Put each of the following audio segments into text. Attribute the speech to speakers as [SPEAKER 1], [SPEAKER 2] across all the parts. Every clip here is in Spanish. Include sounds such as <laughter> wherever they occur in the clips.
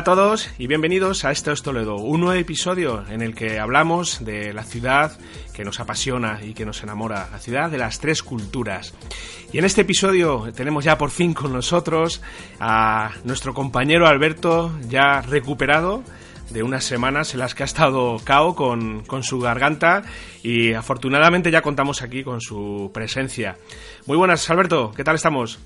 [SPEAKER 1] Hola a todos y bienvenidos a Esto es Toledo, un nuevo episodio en el que hablamos de la ciudad que nos apasiona y que nos enamora, la ciudad de las tres culturas. Y en este episodio tenemos ya por fin con nosotros a nuestro compañero Alberto, ya recuperado de unas semanas en las que ha estado cao con, con su garganta y afortunadamente ya contamos aquí con su presencia. Muy buenas, Alberto, ¿qué tal estamos?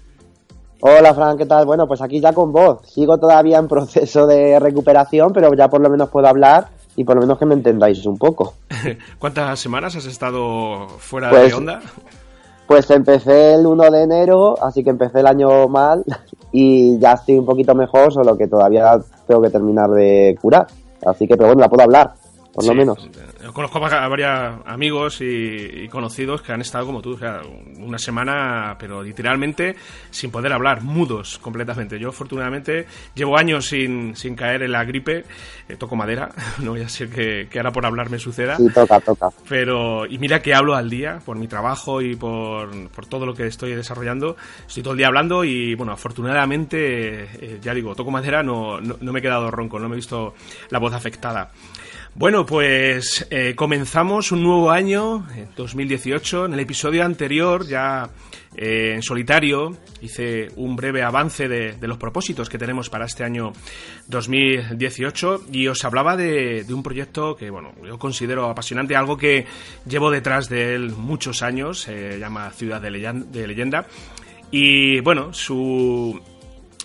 [SPEAKER 2] Hola Fran, ¿qué tal? Bueno, pues aquí ya con vos. Sigo todavía en proceso de recuperación, pero ya por lo menos puedo hablar y por lo menos que me entendáis un poco. <laughs>
[SPEAKER 1] ¿Cuántas semanas has estado fuera
[SPEAKER 2] Pues-
[SPEAKER 1] de onda?
[SPEAKER 2] Pues empecé el 1 de enero, así que empecé el año mal <laughs> y ya estoy un poquito mejor, solo que todavía tengo que terminar de curar. Así que, pero bueno, la puedo hablar, por lo
[SPEAKER 1] Sí,
[SPEAKER 2] menos.
[SPEAKER 1] eh, Conozco a varios amigos y, y conocidos que han estado como tú, o sea, una semana, pero literalmente sin poder hablar, mudos completamente. Yo, afortunadamente, llevo años sin, sin caer en la gripe, eh, toco madera, <laughs> no voy a ser que, que ahora por hablar me suceda.
[SPEAKER 2] Sí, toca, toca.
[SPEAKER 1] Pero, y mira que hablo al día por mi trabajo y por, por todo lo que estoy desarrollando. Estoy todo el día hablando y, bueno, afortunadamente, eh, ya digo, toco madera, no, no, no me he quedado ronco, no me he visto la voz afectada. Bueno, pues eh, comenzamos un nuevo año, en 2018. En el episodio anterior, ya eh, en solitario, hice un breve avance de, los propósitos que tenemos para este año 2018 y os hablaba de, un proyecto que, bueno, yo considero apasionante, algo que llevo detrás de él muchos años, se llama Ciudad de Leyan- de Leyenda. Y bueno, su,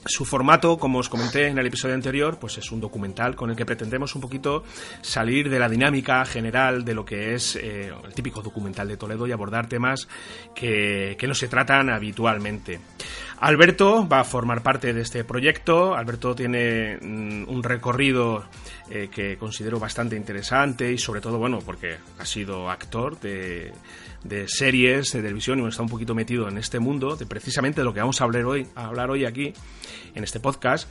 [SPEAKER 1] su formato, como os comenté en el episodio anterior, pues es un documental con el que pretendemos un poquito salir de la dinámica general de lo que es eh, el típico documental de Toledo y abordar temas que, que no se tratan habitualmente. Alberto va a formar parte de este proyecto. Alberto tiene mm, un recorrido eh, que considero bastante interesante y sobre todo, bueno, porque ha sido actor de, de series de televisión y está un poquito metido en este mundo de precisamente de lo que vamos a hablar hoy, a hablar hoy aquí en este podcast.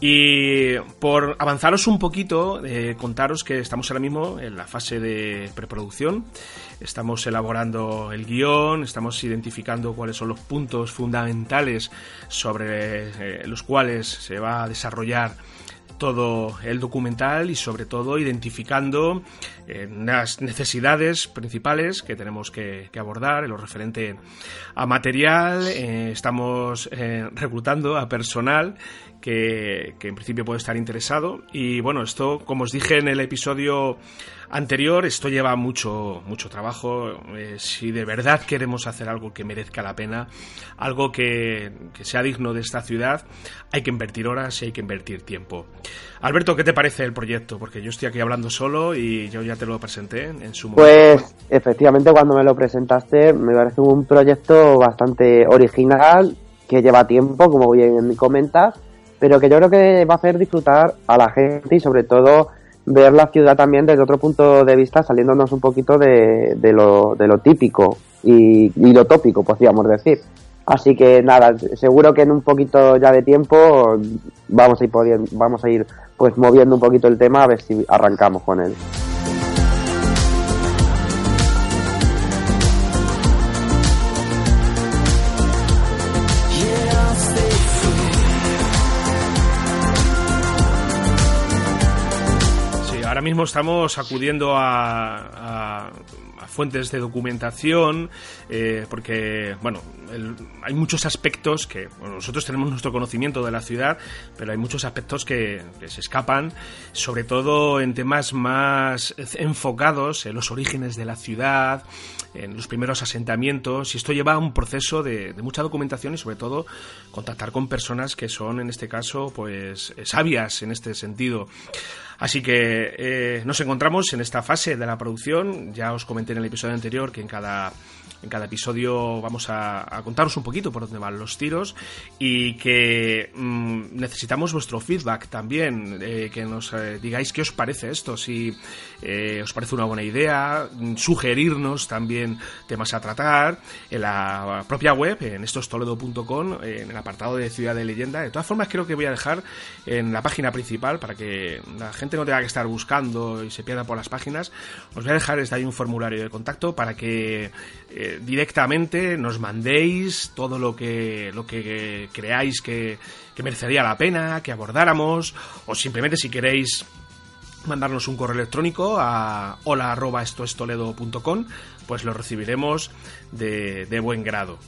[SPEAKER 1] Y por avanzaros un poquito, eh, contaros que estamos ahora mismo en la fase de preproducción. Estamos elaborando el guion, estamos identificando cuáles son los puntos fundamentales sobre eh, los cuales se va a desarrollar todo el documental y sobre todo identificando eh, las necesidades principales que tenemos que, abordar en lo referente a material. Eh, estamos eh, reclutando a personal que, que en principio puede estar interesado y bueno, esto como os dije en el episodio anterior, esto lleva mucho, mucho trabajo. Eh, si de verdad queremos hacer algo que merezca la pena, algo que, que sea digno de esta ciudad, hay que invertir horas y hay que invertir tiempo. Alberto, ¿qué te parece el proyecto? Porque yo estoy aquí hablando solo y yo ya te lo presenté en su momento.
[SPEAKER 2] Pues efectivamente cuando me lo presentaste me parece un proyecto bastante original, que lleva tiempo, como bien comentas, pero que yo creo que va a hacer disfrutar a la gente y sobre todo ver la ciudad también desde otro punto de vista, saliéndonos un poquito de, de, lo, de lo típico y, y, lo tópico, podríamos decir. Así que nada, seguro que en un poquito ya de tiempo vamos a ir vamos a ir pues moviendo un poquito el tema a ver si arrancamos con él.
[SPEAKER 1] Ahora mismo estamos acudiendo a, a- fuentes de documentación eh, porque, bueno, hay muchos aspectos que nosotros tenemos nuestro conocimiento de la ciudad, pero hay muchos aspectos que, que se escapan, sobre todo en temas más enfocados en los orígenes de la ciudad, en los primeros asentamientos, y esto lleva a un proceso de, mucha documentación y sobre todo contactar con personas que son, en este caso, pues sabias en este sentido. Así que eh, nos encontramos en esta fase de la producción. Ya os comenté en el episodio anterior que en cada, en cada episodio vamos a, contaros un poquito por dónde van los tiros y que mm, necesitamos vuestro feedback también, eh, que nos eh, digáis qué os parece esto, si eh, os parece una buena idea, mm, sugerirnos también temas a tratar en la propia web, en estostoledo.com, en el apartado de Ciudad de Leyenda. De todas formas, creo que voy a dejar en la página principal para que la gente no tenga que estar buscando y se pierda por las páginas. Os voy a dejar desde ahí un formulario de contacto para que eh, directamente nos mandéis todo lo que, lo que creáis que, que merecería la pena que abordáramos o simplemente si queréis mandarnos un correo electrónico a hola arroba esto es toledo.com, pues lo recibiremos de, de buen grado.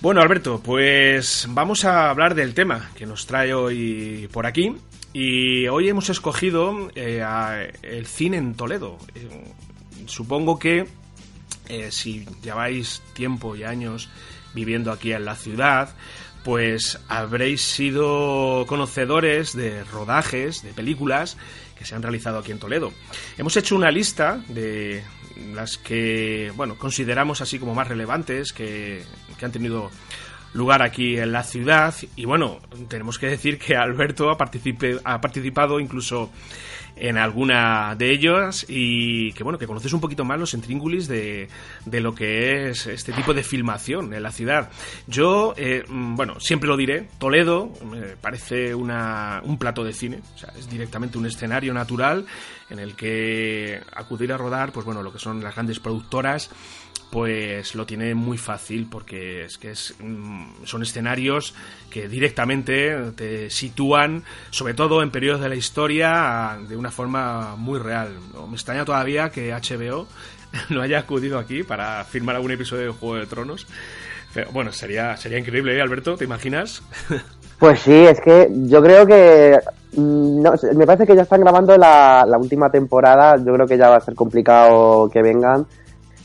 [SPEAKER 1] Bueno, Alberto, pues vamos a hablar del tema que nos trae hoy por aquí. Y hoy hemos escogido eh, el cine en Toledo. Eh, supongo que eh, si lleváis tiempo y años viviendo aquí en la ciudad, pues habréis sido conocedores de rodajes, de películas que se han realizado aquí en Toledo. Hemos hecho una lista de las que, bueno, consideramos así como más relevantes, que, que han tenido lugar aquí en la ciudad y bueno, tenemos que decir que Alberto ha, ha participado incluso en alguna de ellas y que bueno, que conoces un poquito más los intríngulis de, de lo que es este tipo de filmación en la ciudad. Yo, eh, mm, bueno, siempre lo diré, Toledo me parece una, un plato de cine, es directamente un escenario natural en el que acudir a rodar, pues bueno, lo que son las grandes productoras pues lo tiene muy fácil porque es que es, mm, son escenarios que directamente te sitúan, sobre todo en periodos de la historia, de una forma muy real. Me extraña todavía que HBO <laughs> no haya acudido aquí para filmar algún episodio de Juego de Tronos. Pero, bueno, sería, sería increíble, ¿eh, Alberto? ¿Te imaginas? <laughs>
[SPEAKER 2] Pues sí, es que yo creo que mm, no, me parece que ya están grabando la última temporada. Yo creo que ya va a ser complicado que vengan.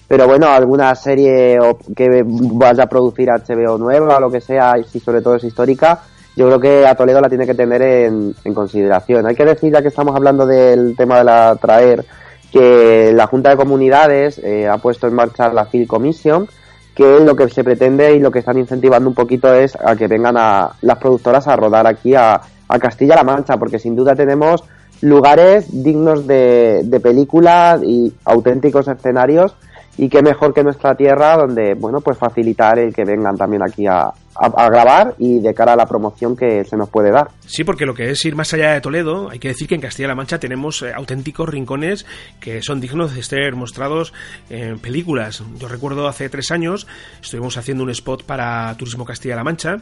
[SPEAKER 2] Pero bueno, alguna serie que vaya a producir HBO nueva o lo que sea, y sobre todo es histórica, yo creo que a Toledo la tiene que tener en, consideración. Hay que decir, ya que estamos hablando del tema de la traer, que la Junta de Comunidades eh, ha puesto en marcha la Field Commission, que lo que se pretende y lo que están incentivando un poquito es a que vengan a las productoras a rodar aquí a, Castilla-La Mancha, porque sin duda tenemos lugares dignos de, de película y auténticos escenarios y qué mejor que nuestra tierra donde bueno pues facilitar el que vengan también aquí a, a- a grabar y de cara a la promoción que se nos puede dar.
[SPEAKER 1] Sí, porque lo que es ir más allá de Toledo, hay que decir que en Castilla-La Mancha tenemos eh, auténticos rincones que son dignos de ser mostrados en películas. Yo recuerdo hace tres años estuvimos haciendo un spot para Turismo Castilla-La Mancha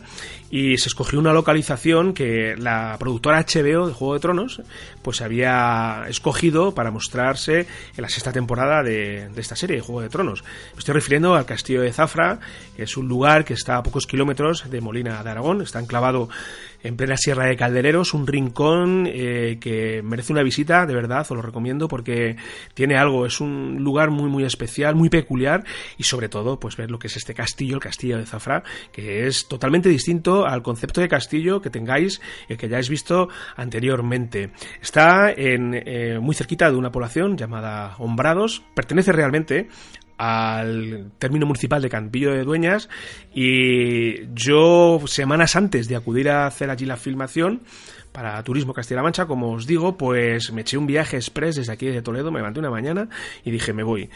[SPEAKER 1] y se escogió una localización que la productora HBO de Juego de Tronos pues había escogido para mostrarse en la sexta temporada de, de esta serie, Juego de Tronos. Me estoy refiriendo al Castillo de Zafra, que es un lugar que está a pocos kilómetros de Molina de Aragón, está enclavado en plena Sierra de Caldereros, un rincón eh, que merece una visita, de verdad, os lo recomiendo porque tiene algo, es un lugar muy muy especial, muy peculiar y sobre todo pues ver lo que es este castillo, el castillo de Zafra, que es totalmente distinto al concepto de castillo que tengáis y que hayáis visto anteriormente. Está en, eh, muy cerquita de una población llamada Hombrados, pertenece realmente al término municipal de Campillo de Dueñas y yo semanas antes de acudir a hacer allí la filmación para Turismo Castilla-La Mancha, como os digo, pues me eché un viaje express desde aquí de Toledo, me levanté una mañana y dije, me voy.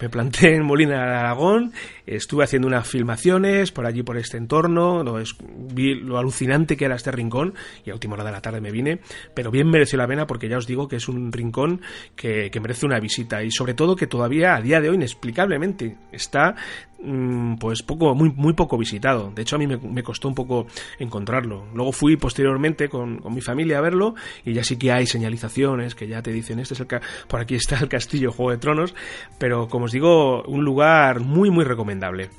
[SPEAKER 1] Me planté en Molina de Aragón, estuve haciendo unas filmaciones por allí, por este entorno, lo es, vi lo alucinante que era este rincón y a última hora de la tarde me vine, pero bien mereció la pena porque ya os digo que es un rincón que, que merece una visita y sobre todo que todavía a día de hoy inexplicablemente está mm, pues poco muy muy poco visitado. De hecho a mí me, me costó un poco encontrarlo. Luego fui posteriormente con, con mi familia a verlo y ya sí que hay señalizaciones que ya te dicen este es el por aquí está el castillo Juego de Tronos pero como os digo un lugar muy muy recomendable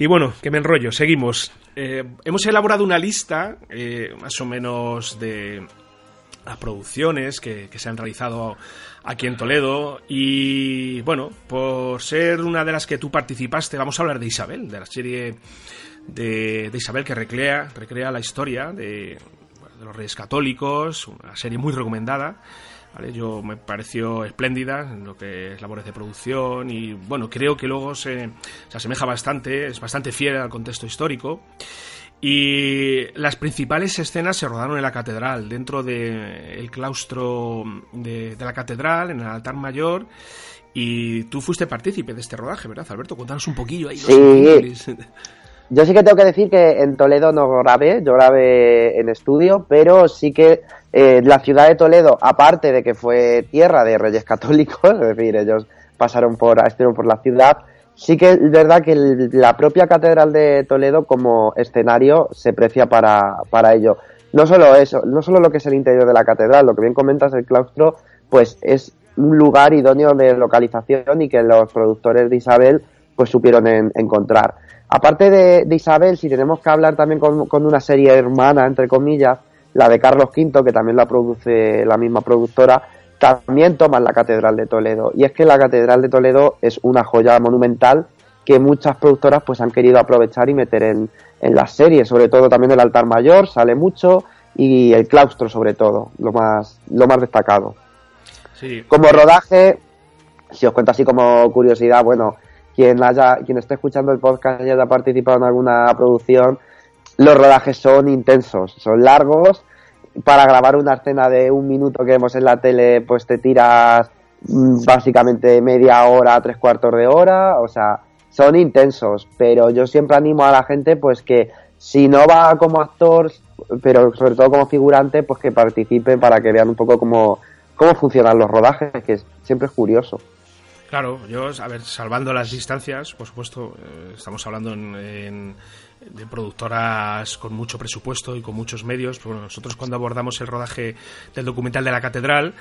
[SPEAKER 1] y bueno, que me enrollo, seguimos. Eh, hemos elaborado una lista, eh, más o menos, de las producciones que, se han realizado aquí en Toledo. Y bueno, por ser una de las que tú participaste, vamos a hablar de Isabel, de la serie de, Isabel que recrea, recrea la historia de los Reyes Católicos, una serie muy recomendada. ¿Vale? Yo me pareció espléndida en lo que es labores de producción y bueno, creo que luego se, se asemeja bastante, es bastante fiel al contexto histórico. Y las principales escenas se rodaron en la catedral, dentro del claustro de, de la catedral, en el altar mayor. Y tú fuiste partícipe de este rodaje, ¿verdad, Alberto? Cuéntanos un poquillo ahí.
[SPEAKER 2] Sí. Yo sí que tengo que decir que en Toledo no grabé, yo grabé en estudio, pero sí que eh, la ciudad de Toledo, aparte de que fue tierra de reyes católicos, <laughs> es decir, ellos pasaron por, estuvieron por la ciudad, sí que es verdad que la propia catedral de Toledo como escenario se precia para, para ello. No solo eso, no solo lo que es el interior de la catedral, lo que bien comentas, el claustro, pues es un lugar idóneo de localización y que los productores de Isabel pues supieron en- encontrar. Aparte de, de Isabel, si tenemos que hablar también con, con una serie hermana, entre comillas, la de Carlos V, que también la produce la misma productora, también toman la Catedral de Toledo. Y es que la Catedral de Toledo es una joya monumental que muchas productoras pues han querido aprovechar y meter en, en las series, sobre todo también el altar mayor, sale mucho, y el claustro sobre todo, lo más, lo más destacado.
[SPEAKER 1] Sí.
[SPEAKER 2] Como rodaje, si os cuento así como curiosidad, bueno, quien haya, quien esté escuchando el podcast y haya participado en alguna producción, los rodajes son intensos, son largos. Para grabar una escena de un minuto que vemos en la tele, pues te tiras mm, básicamente media hora, tres cuartos de hora, o sea, son intensos, pero yo siempre animo a la gente pues que si no va como actor, pero sobre todo como figurante, pues que participen para que vean un poco cómo, cómo funcionan los rodajes, que siempre es curioso.
[SPEAKER 1] Claro, yo, a ver, salvando las distancias, por supuesto, eh, estamos hablando en, de productoras con mucho presupuesto y con muchos medios. Bueno, nosotros cuando abordamos el rodaje del documental de la catedral,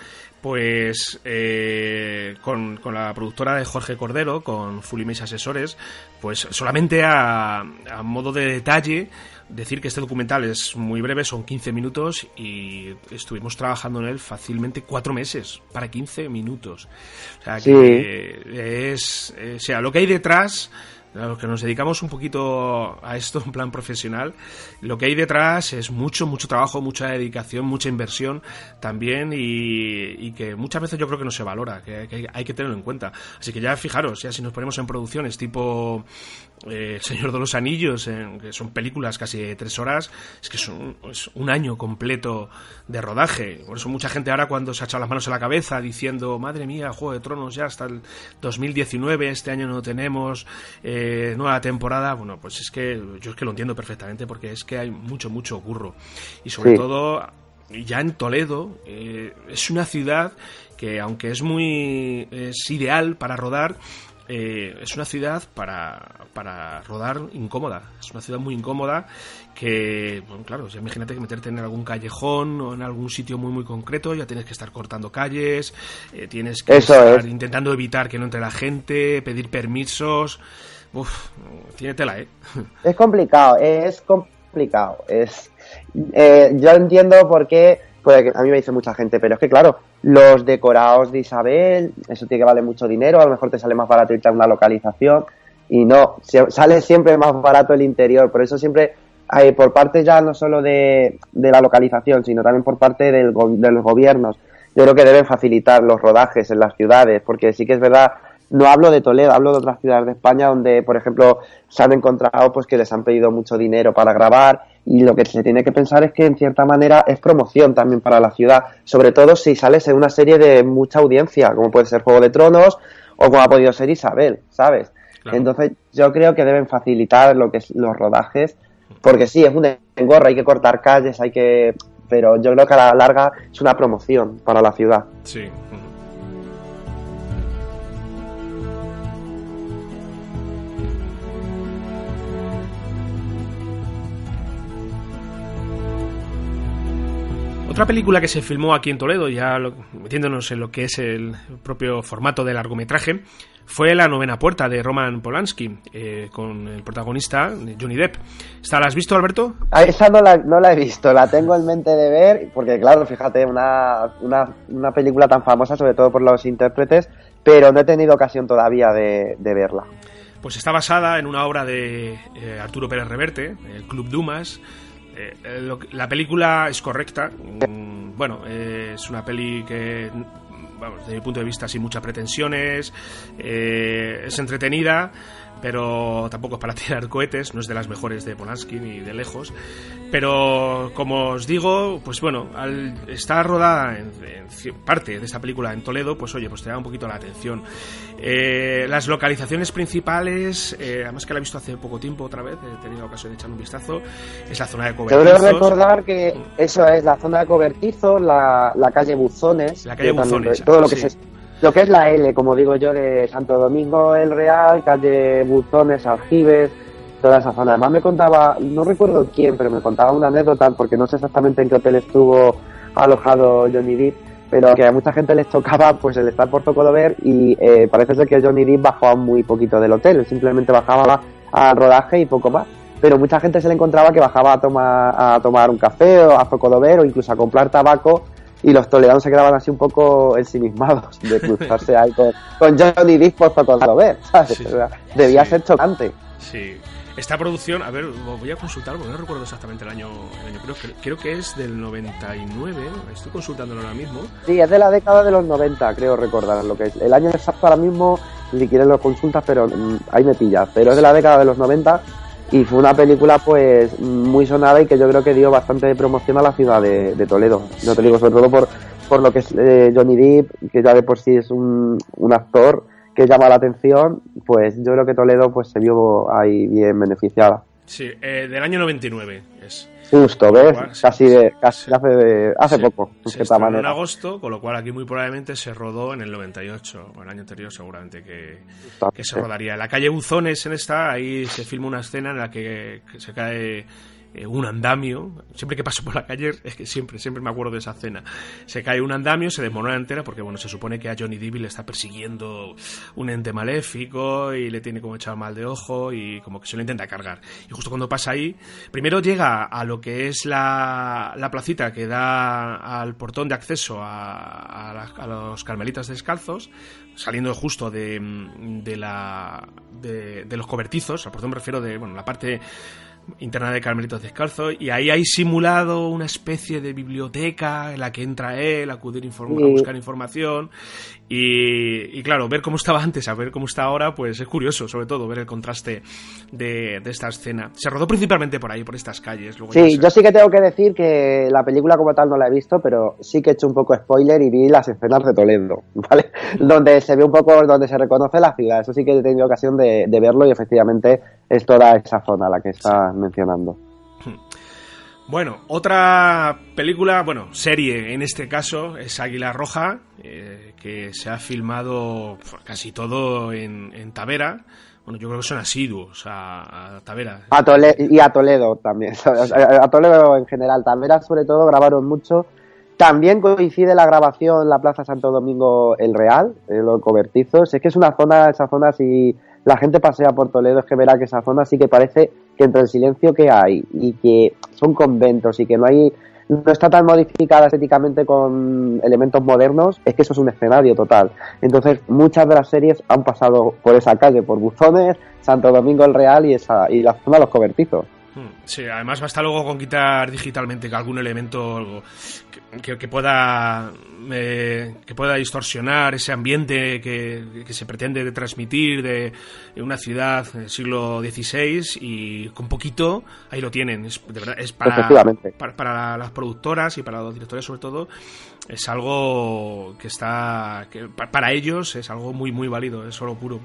[SPEAKER 1] pues eh, con, con la productora de Jorge Cordero, con Fulimex Asesores, pues solamente a modo de detalle decir que este documental es muy breve, son 15 minutos y estuvimos trabajando en él fácilmente cuatro meses para 15 minutos. O sea,
[SPEAKER 2] Sí.
[SPEAKER 1] que es, eh, o sea, lo que hay detrás, los que nos dedicamos un poquito a esto en plan profesional, lo que hay detrás es mucho, mucho trabajo, mucha dedicación, mucha inversión también y, y que muchas veces yo creo que no se valora, que, que hay que tenerlo en cuenta. Así que ya fijaros, ya si nos ponemos en producciones tipo eh, El Señor de los Anillos, en- que son películas casi de tres horas, es que es un, es un año completo de rodaje. Por eso mucha gente ahora cuando se ha echado las manos en la cabeza diciendo, madre mía, Juego de Tronos ya hasta el 2019, este año no tenemos eh, nueva temporada, bueno, pues es que yo es que lo entiendo perfectamente porque es que hay mucho, mucho curro. Y sobre
[SPEAKER 2] Sí.
[SPEAKER 1] todo, ya en Toledo, eh, es una ciudad que aunque es muy es ideal para rodar, eh, es una ciudad para, para rodar incómoda. Es una ciudad muy incómoda que, bueno, claro, ya imagínate que meterte en algún callejón o en algún sitio muy, muy concreto, ya tienes que estar cortando calles, eh, tienes que
[SPEAKER 2] Eso
[SPEAKER 1] estar
[SPEAKER 2] es.
[SPEAKER 1] intentando evitar que no entre la gente, pedir permisos. Uf, tiene tela, ¿eh? <laughs>
[SPEAKER 2] Es complicado, es complicado. Es, eh, yo entiendo por qué, pues a mí me dice mucha gente, pero es que claro, los decorados de Isabel, eso tiene que valer mucho dinero, a lo mejor te sale más barato irte a una localización. Y no, sale siempre más barato el interior, por eso siempre hay por parte ya no solo de, de la localización, sino también por parte del de los gobiernos. Yo creo que deben facilitar los rodajes en las ciudades, porque sí que es verdad, no hablo de Toledo, hablo de otras ciudades de España donde, por ejemplo, se han encontrado pues que les han pedido mucho dinero para grabar y lo que se tiene que pensar es que en cierta manera es promoción también para la ciudad, sobre todo si sales en una serie de mucha audiencia, como puede ser Juego de Tronos o como ha podido ser Isabel, ¿sabes?
[SPEAKER 1] Claro.
[SPEAKER 2] Entonces yo creo que deben facilitar lo que es los rodajes, porque sí, es un engorro, hay que cortar calles, hay que... Pero yo creo que a la larga es una promoción para la ciudad.
[SPEAKER 1] Sí. Otra película que se filmó aquí en Toledo, ya lo- metiéndonos en lo que es el propio formato del largometraje, fue La novena puerta de Roman Polanski, eh, con el protagonista Johnny Depp. ¿Esta la has visto, Alberto?
[SPEAKER 2] Ah, Esa no la, no la he visto, la tengo en mente de ver, porque claro, fíjate, una, una, una película tan famosa, sobre todo por los intérpretes, pero no he tenido ocasión todavía de, de verla.
[SPEAKER 1] Pues está basada en una obra de eh, Arturo Pérez Reverte, El Club Dumas. Eh, lo la película es correcta. mm, bueno, eh, es una peli que, vamos, desde mi punto de vista, sin muchas pretensiones. eh, es entretenida, pero tampoco es para <laughs> tirar cohetes. No es de las mejores de Polanski ni de lejos. Pero, como os digo, pues bueno, al estar rodada en, en parte de esta película en Toledo, pues oye, pues te da un poquito la atención. Eh, las localizaciones principales, eh, además que la he visto hace poco tiempo otra vez, he tenido ocasión de echar un vistazo, es la zona de cobertizos.
[SPEAKER 2] creo recordar que eso es la zona de cobertizos, la, la calle Buzones,
[SPEAKER 1] La calle
[SPEAKER 2] que también-
[SPEAKER 1] Buzones,
[SPEAKER 2] todo lo que
[SPEAKER 1] sí.
[SPEAKER 2] se- lo que es la L, como digo yo, de Santo Domingo el Real, calle Buzones, Aljibes, toda esa zona. Además me contaba, no recuerdo quién, pero me contaba una anécdota, porque no sé exactamente en qué hotel estuvo alojado Johnny Depp, pero que a mucha gente les tocaba pues el estar por Tocodover y eh, parece ser que Johnny Depp bajaba muy poquito del hotel, simplemente bajaba al rodaje y poco más. Pero mucha gente se le encontraba que bajaba a tomar, a tomar un café o a Zocodover o incluso a comprar tabaco y los toledanos se quedaban así un poco ensimismados de <laughs> cruzarse ahí con, con Johnny Depp por Zocodover, ¿sabes?
[SPEAKER 1] Sí,
[SPEAKER 2] O sea, debía
[SPEAKER 1] sí.
[SPEAKER 2] ser chocante.
[SPEAKER 1] Sí. Esta producción, a ver, voy a consultar porque no recuerdo exactamente el año, el año creo, que- creo que es del 99, estoy consultándolo ahora mismo.
[SPEAKER 2] Sí, es de la década de los 90, creo recordar lo que es. El año exacto ahora mismo, si quieres lo consultas, pero mm, ahí me pillas. Pero es de la década de los 90 y fue una película pues muy sonada y que yo creo que dio bastante promoción a la ciudad de, de Toledo. Yo te digo, sobre todo por, por lo que es eh, Johnny Depp, que ya de por sí es un, un actor que llama la atención, pues yo creo que Toledo pues se vio ahí bien beneficiada.
[SPEAKER 1] Sí, eh, del año 99 es.
[SPEAKER 2] Justo, ¿ves? Casi de, casi hace, de- hace poco,
[SPEAKER 1] Se en agosto, con lo cual aquí muy probablemente se rodó en el 98, o el año anterior seguramente que, que se rodaría. En la calle Buzones, en esta, ahí se filma una escena en la que, que se cae eh, un andamio. Siempre que paso por la calle, es que siempre, siempre me acuerdo de esa escena. Se cae un andamio, se desmorona entera, porque bueno, se supone que a Johnny Depp le está persiguiendo un ente maléfico y le tiene como echado mal de ojo y como que se lo intenta cargar. Y justo cuando pasa ahí, primero llega a lo que es la, la placita que da al portón de acceso a, a a los carmelitas descalzos, saliendo justo de, de la de, de los cobertizos, al portón me refiero de bueno, la parte interna de Carmelitos Descalzos y ahí hay simulado una especie de biblioteca en la que entra él a acudir inform- a
[SPEAKER 2] Sí.
[SPEAKER 1] buscar información y, y claro, ver cómo estaba antes a ver cómo está ahora, pues es curioso, sobre todo ver el contraste de, de esta escena. Se rodó principalmente por ahí, por estas calles. Luego
[SPEAKER 2] Sí, yo sí que tengo que decir que la película como tal no la he visto, pero sí que he hecho un poco spoiler y vi las escenas de Toledo, <laughs> ¿vale? Donde se ve un poco, donde se reconoce la ciudad. Eso sí que he tenido ocasión de, de verlo y efectivamente es toda esa zona la que estás mencionando. <laughs>
[SPEAKER 1] Bueno, otra película, bueno, serie en este caso, es Águila Roja, eh, que se ha filmado casi todo en, en Tavera. Bueno, yo creo que son asiduos a, a Tavera.
[SPEAKER 2] A Tole- y a Toledo también. <laughs> A Toledo en general. También sobre todo grabaron mucho. También coincide la grabación en la Plaza Santo Domingo El Real, en los cobertizos. Es que es una zona, esa zona, si la gente pasea por Toledo, es que verá que esa zona sí que parece que entre el silencio que hay y que son conventos y que no hay no está tan modificada estéticamente con elementos modernos, es que eso es un escenario total. Entonces, muchas de las series han pasado por esa calle, por Buzones, Santo Domingo el Real y esa y la zona de los cobertizos.
[SPEAKER 1] Mm, Sí, además basta luego con quitar digitalmente algún elemento que, que- pueda eh, que pueda distorsionar ese ambiente que, que se pretende transmitir de, una ciudad del siglo XVI y con poquito ahí lo tienen. Es, de verdad, es para, para, para las productoras y para los directores sobre todo es algo que está que pa- para ellos es algo muy muy válido, es oro puro.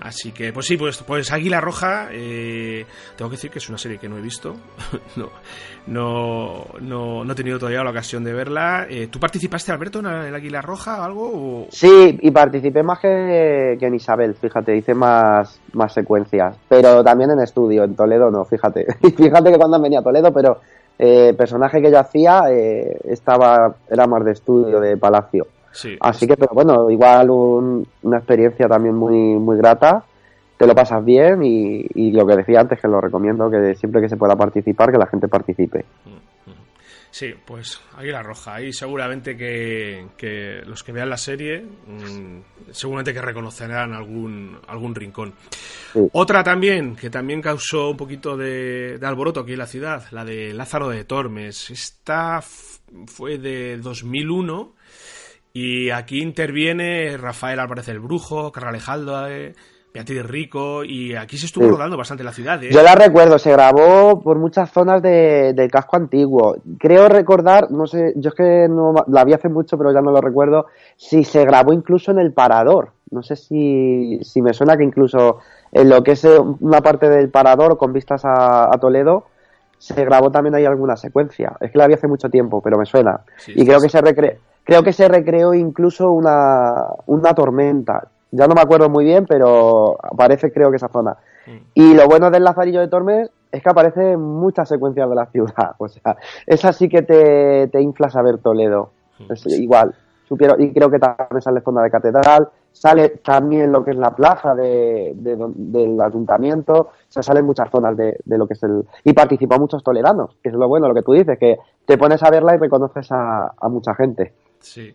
[SPEAKER 1] Así que, pues sí, pues, pues Águila Roja, eh, tengo que decir que es una serie que no he visto. <laughs> no, no, no, no he tenido todavía la ocasión de verla. Eh, ¿Tú participaste, Alberto, en Águila Roja o algo?
[SPEAKER 2] Sí, y participé más que, que en Isabel, fíjate, hice más, más secuencias, pero también en estudio, en Toledo no, fíjate. <laughs> Fíjate que cuando venía a Toledo, pero eh, personaje que yo hacía eh, estaba era más de estudio, de palacio.
[SPEAKER 1] Sí,
[SPEAKER 2] Así que, pero bueno, igual un- una experiencia también muy, muy grata, te lo pasas bien y, y lo que decía antes, que lo recomiendo, que siempre que se pueda participar, que la gente participe.
[SPEAKER 1] Sí, pues Águila Roja. Y seguramente que, que los que vean la serie, mm, seguramente que reconocerán algún, algún rincón.
[SPEAKER 2] Sí.
[SPEAKER 1] Otra también, que también causó un poquito de, de alboroto aquí en la ciudad, la de Lázaro de Tormes. Esta fue de 2001 y aquí interviene Rafael Álvarez el Brujo, Carralejaldo, eh, Beatriz Rico y aquí se estuvo
[SPEAKER 2] Sí.
[SPEAKER 1] rodando bastante la ciudad. ¿eh?
[SPEAKER 2] Yo la recuerdo, se grabó por muchas zonas de- del casco antiguo. Creo recordar, no sé, yo es que no, la vi hace mucho, pero ya no lo recuerdo, si se grabó incluso en el parador. No sé si, si me suena que incluso en lo que es eh, una parte del parador con vistas a, a Toledo, se grabó también ahí alguna secuencia. Es que la vi hace mucho tiempo, pero me suena.
[SPEAKER 1] Sí,
[SPEAKER 2] y creo
[SPEAKER 1] sí.
[SPEAKER 2] que se recre creo que se recreó incluso una, una tormenta. Ya no me acuerdo muy bien, pero aparece creo que esa zona.
[SPEAKER 1] Mm.
[SPEAKER 2] Y lo bueno del Lazarillo de Tormes es que aparece en muchas secuencias de la ciudad. <laughs> O sea, es así que te, te inflas a ver Toledo. Es igual. Supieron, y creo que también sale zona de catedral, sale también lo que es la plaza de, de del ayuntamiento, o sea, salen muchas zonas de, de lo que es el... Y participó muchos toledanos, que es lo bueno, lo que tú dices, que te pones a verla y reconoces a, a mucha gente.
[SPEAKER 1] Sí.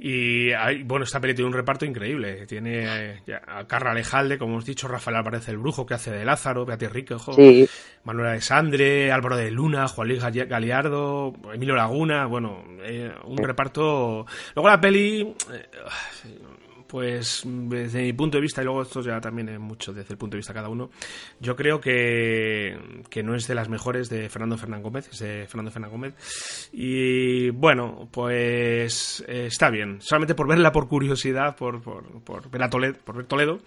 [SPEAKER 1] Y hay, bueno, esta peli tiene un reparto increíble. Tiene a Carra Alejalde, como hemos dicho, Rafael Álvarez el Brujo, que hace de Lázaro, Beatriz Rico,
[SPEAKER 2] Sí,
[SPEAKER 1] Manuela de Sandre, Álvaro de Luna, Juan Luis Galiardo, Emilio Laguna, bueno, eh, un reparto. Luego la peli, eh, pues desde mi punto de vista, y luego esto ya también es mucho desde el punto de vista de cada uno, yo creo que, que no es de las mejores de Fernando Fernán Gómez, es de Fernando Fernán Gómez. Y bueno, pues eh, está bien, solamente por verla por curiosidad, por, por, por ver a Toledo, por ver Toledo,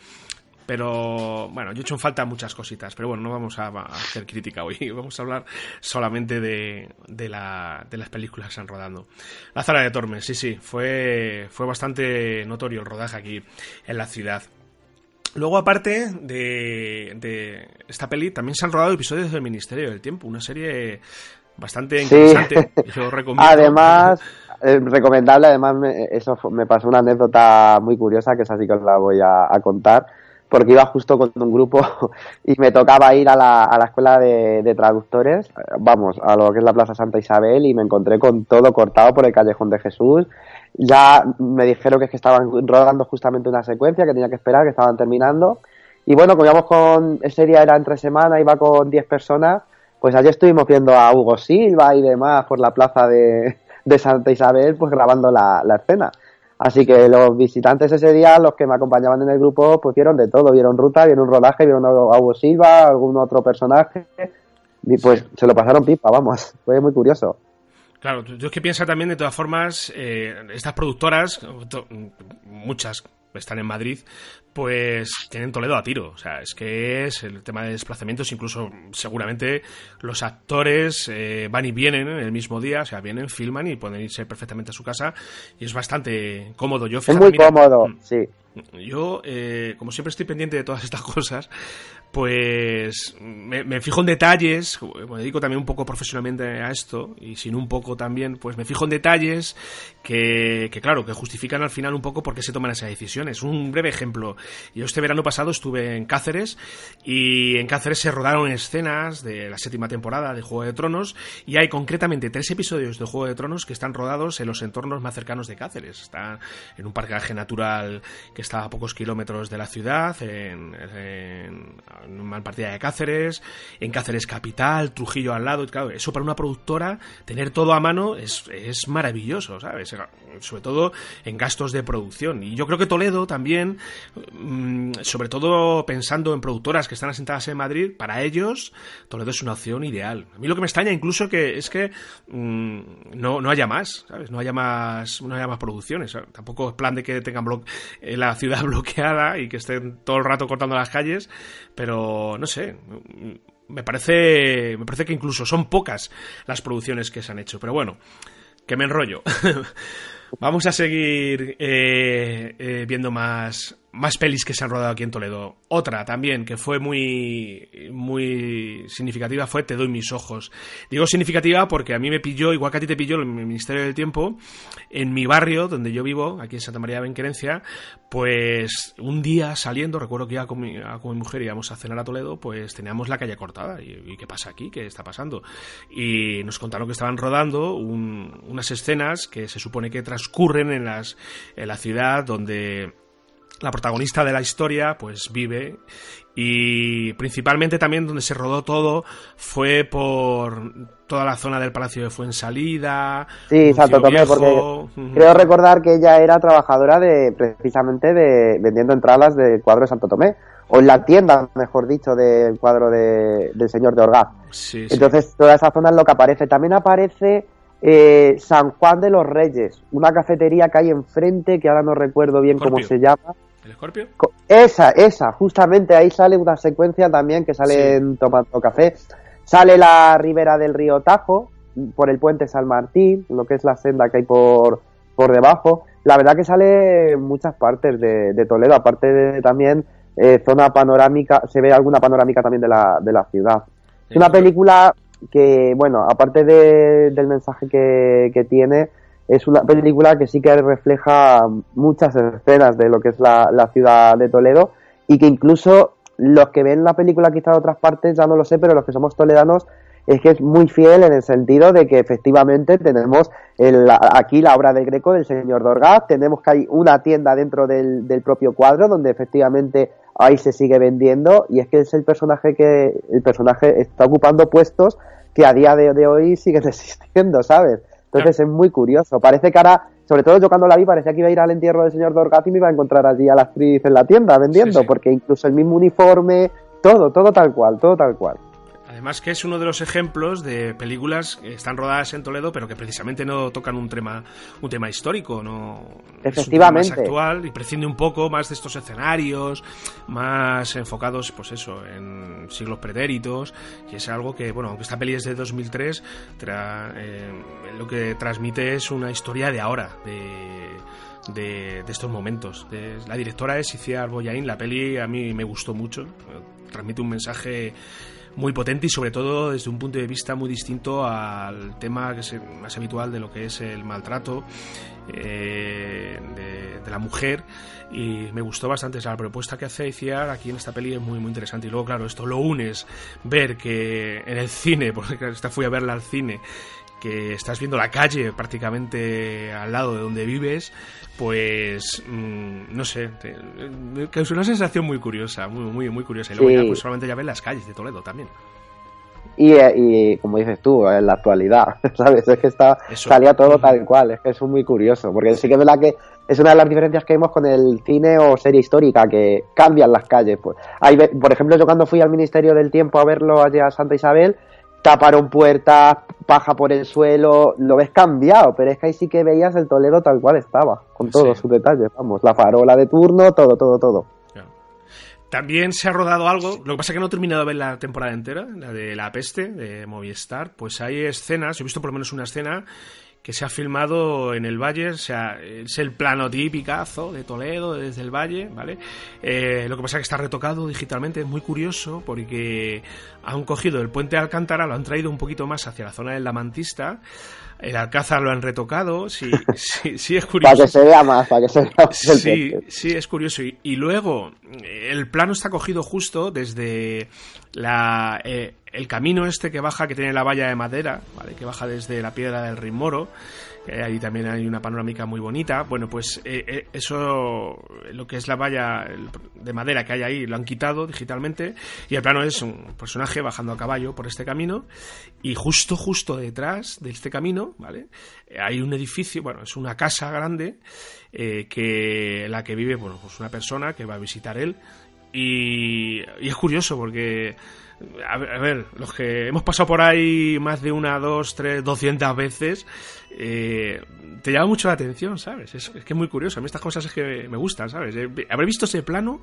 [SPEAKER 1] pero bueno, yo he hecho en falta muchas cositas, pero bueno, no vamos a, a hacer crítica hoy, <laughs> vamos a hablar solamente de, de, la, de las películas que están rodando. La Zara de Tormes, sí, sí, fue, fue bastante notorio el rodaje aquí en la ciudad. Luego, aparte de, de esta peli, también se han rodado episodios del Ministerio del Tiempo, una serie bastante
[SPEAKER 2] Sí.
[SPEAKER 1] interesante. Yo <laughs> recomiendo.
[SPEAKER 2] Además, eh, recomendable, además me, eso me pasó una anécdota muy curiosa que esa sí que os la voy a, a contar, porque iba justo con un grupo <laughs> y me tocaba ir a la, a la escuela de, traductores, eh, vamos, a lo que es la Plaza Santa Isabel y me encontré con todo cortado por el Callejón de Jesús. Ya me dijeron que es que estaban rodando justamente una secuencia que tenía que esperar, que estaban terminando. Y bueno, como íbamos con, ese día era entre semana, iba con 10 personas, pues allí estuvimos viendo a Hugo Silva y demás por la plaza de, de Santa Isabel, pues grabando la, la escena. Así que los visitantes ese día, los que me acompañaban en el grupo, pues vieron de todo, vieron ruta, vieron rodaje, vieron a Hugo Silva, algún otro personaje, y pues se lo pasaron pipa, vamos, <laughs> fue muy curioso.
[SPEAKER 1] Claro, yo es que piensa también, de todas formas, eh, estas productoras, to- muchas están en Madrid, pues tienen Toledo a tiro. O sea, es que es el tema de desplazamientos, incluso seguramente los actores eh, van y vienen en el mismo día, o sea, vienen, filman y pueden irse perfectamente a su casa y es bastante cómodo. Yo,
[SPEAKER 2] Es muy
[SPEAKER 1] mira,
[SPEAKER 2] cómodo,
[SPEAKER 1] mm,
[SPEAKER 2] sí.
[SPEAKER 1] Yo, eh, como siempre estoy pendiente de todas estas <laughs> cosas, pues me, fijo en detalles, me dedico también un poco profesionalmente a esto, y sin un poco también, pues me fijo en detalles que, que claro, que justifican al final un poco por qué se toman esas decisiones. Un breve ejemplo, yo este verano pasado estuve en Cáceres, y en Cáceres se rodaron escenas de la séptima temporada de Juego de Tronos, y hay concretamente tres episodios de Juego de Tronos que están rodados en los entornos más cercanos de Cáceres. Está en un parque natural que que está a pocos kilómetros de la ciudad, en, en, en Malpartida de Cáceres, en Cáceres capital, Trujillo al lado. Claro, eso para una productora, tener todo a mano es, es maravilloso, ¿sabes? Sobre todo en gastos de producción. Y yo creo que Toledo también, mm, sobre todo pensando en productoras que están asentadas en Madrid, para ellos Toledo es una opción ideal. A mí lo que me extraña incluso que es que mm, no, no haya más, ¿sabes? No haya más, no haya más producciones. Tampoco es plan de que tengan blo- eh, la ciudad <laughs> bloqueada y que estén todo el rato cortando las calles, pero no sé. Me parece, me parece que incluso son pocas las producciones que se han hecho. Pero bueno, que me enrollo. <laughs> Vamos a seguir eh, eh, viendo más, más pelis que se han rodado aquí en Toledo. Otra también que fue muy, muy significativa fue Te doy mis ojos. Digo significativa porque a mí me pilló, igual que a ti te pilló el Ministerio del Tiempo, en mi barrio donde yo vivo, aquí en Santa María de Benquerencia, pues un día saliendo, recuerdo que iba con mi, con mi mujer íbamos a cenar a Toledo, pues teníamos la calle cortada. ¿Y, qué pasa aquí? ¿Qué está pasando? Y nos contaron que estaban rodando un- unas escenas que se supone que transcurren en, las, en la ciudad donde la protagonista de la historia pues vive y principalmente también donde se rodó todo fue por toda la zona del Palacio de Fuensalida,
[SPEAKER 2] Sí, Tomé,
[SPEAKER 1] Viejo,
[SPEAKER 2] porque creo recordar que ella era trabajadora de precisamente de vendiendo entradas del cuadro de Santo Tomé, o en la tienda, mejor dicho, del cuadro de- del señor de Orgaz.
[SPEAKER 1] Sí, sí.
[SPEAKER 2] Entonces, toda esa zona es lo que aparece. También aparece eh, San Juan de los Reyes, una cafetería que hay enfrente, que ahora no recuerdo bien cómo se llama.
[SPEAKER 1] ¿El Escorpio?
[SPEAKER 2] Co- Esa, esa, justamente ahí sale una secuencia también que salen tomando café. Sale la ribera del río Tajo, por el puente San Martín, lo que es la senda que hay por, por debajo. La verdad que sale en muchas partes de, de Toledo, aparte de también eh, zona panorámica, se ve alguna panorámica también de la, de la ciudad. Es una película que, bueno, aparte de- del mensaje que, que tiene, es una película que sí que refleja muchas escenas de lo que es la, la ciudad de Toledo y que incluso los que ven la película quizá de otras partes ya no lo sé, pero los que somos toledanos es que es muy fiel en el sentido de que efectivamente tenemos el- aquí la obra del Greco del señor Dorgaz, tenemos que hay una tienda dentro del, del propio cuadro donde efectivamente ahí se sigue vendiendo y es que es el personaje que el personaje está ocupando puestos que a día de, de hoy siguen <laughs> existiendo, ¿sabes? Entonces es muy curioso. Parece que ahora, sobre todo yo cuando la vi, parecía que iba a ir al entierro del señor Dorgat y me iba a encontrar allí a la actriz en la tienda vendiendo,
[SPEAKER 1] Sí, sí.
[SPEAKER 2] porque incluso el mismo uniforme, todo, todo tal cual, todo tal cual.
[SPEAKER 1] Además que es uno de los ejemplos de películas que están rodadas en Toledo, pero que precisamente no tocan un tema, un tema histórico, no es un tema más
[SPEAKER 2] Efectivamente.
[SPEAKER 1] actual y prescinde un poco más de estos escenarios, más enfocados, pues eso, en siglos pretéritos, y es algo que, bueno, aunque esta peli es de 2003, tra- eh, lo que transmite es una historia de ahora, de, de, de estos momentos. De- la directora es Iciar Boyain, la peli a mí me gustó mucho, transmite un mensaje muy potente y sobre todo desde un punto de vista muy distinto al tema que es más habitual de lo que es el maltrato eh, de, de la mujer. Y me gustó bastante O sea, la propuesta que hace Iciar aquí en esta peli es muy muy interesante. Y luego claro esto lo unes ver que en el cine <laughs> porque esta fui a verla al cine que estás viendo la calle prácticamente al lado de donde vives, pues mm, no sé, te, eh, que es una sensación muy curiosa, muy muy muy curiosa. Y luego
[SPEAKER 2] Sí.
[SPEAKER 1] ya pues solamente ya ves las calles de Toledo también.
[SPEAKER 2] Y, eh, y como dices tú, en la actualidad, <laughs> ¿sabes? Es que está,
[SPEAKER 1] Eso.
[SPEAKER 2] salía todo tal cual, es que es muy curioso, porque sí que es verdad que es una de las diferencias que vemos con el cine o serie histórica, que cambian las calles. Pues, hay, por ejemplo, yo cuando fui al Ministerio del Tiempo a verlo allá a Santa Isabel, taparon puertas, paja por el suelo, lo ves cambiado, pero es que ahí sí que veías el Toledo tal cual estaba, con todos
[SPEAKER 1] Sí.
[SPEAKER 2] sus detalles, vamos, la farola de turno, todo, todo, todo.
[SPEAKER 1] También se ha rodado algo, lo que pasa es que no he terminado de ver la temporada entera, la de La Peste, de Movistar, pues hay escenas, he visto por lo menos una escena que se ha filmado en el valle, o sea, es el plano típicazo de Toledo, desde el valle, ¿vale? Eh, lo que pasa es que está retocado digitalmente, es muy curioso porque han cogido el puente de Alcántara, lo han traído un poquito más hacia la zona del Lamantista, el Alcázar lo han retocado, sí, <laughs> sí, sí es curioso.
[SPEAKER 2] Para que se vea más, para que se vea más el
[SPEAKER 1] Sí, sí, es curioso. Y, y luego, el plano está cogido justo desde la, eh, el camino este que baja, que tiene la valla de madera, ¿vale? que baja desde la piedra del Rimoro, que ahí también hay una panorámica muy bonita. Bueno, pues eh, eh, eso, lo que es la valla de madera que hay ahí, lo han quitado digitalmente y el plano es un personaje bajando a caballo por este camino y justo, justo detrás de este camino, ¿vale? Eh, Hay un edificio, bueno, es una casa grande eh, que la que vive, bueno, pues una persona que va a visitar él y, y es curioso porque, a ver, a ver, los que hemos pasado por ahí más de una, dos, tres, doscientas veces, eh, te llama mucho la atención, ¿sabes? Es, es que es muy curioso. A mí estas cosas es que me gustan, ¿sabes? Eh, Habré visto ese plano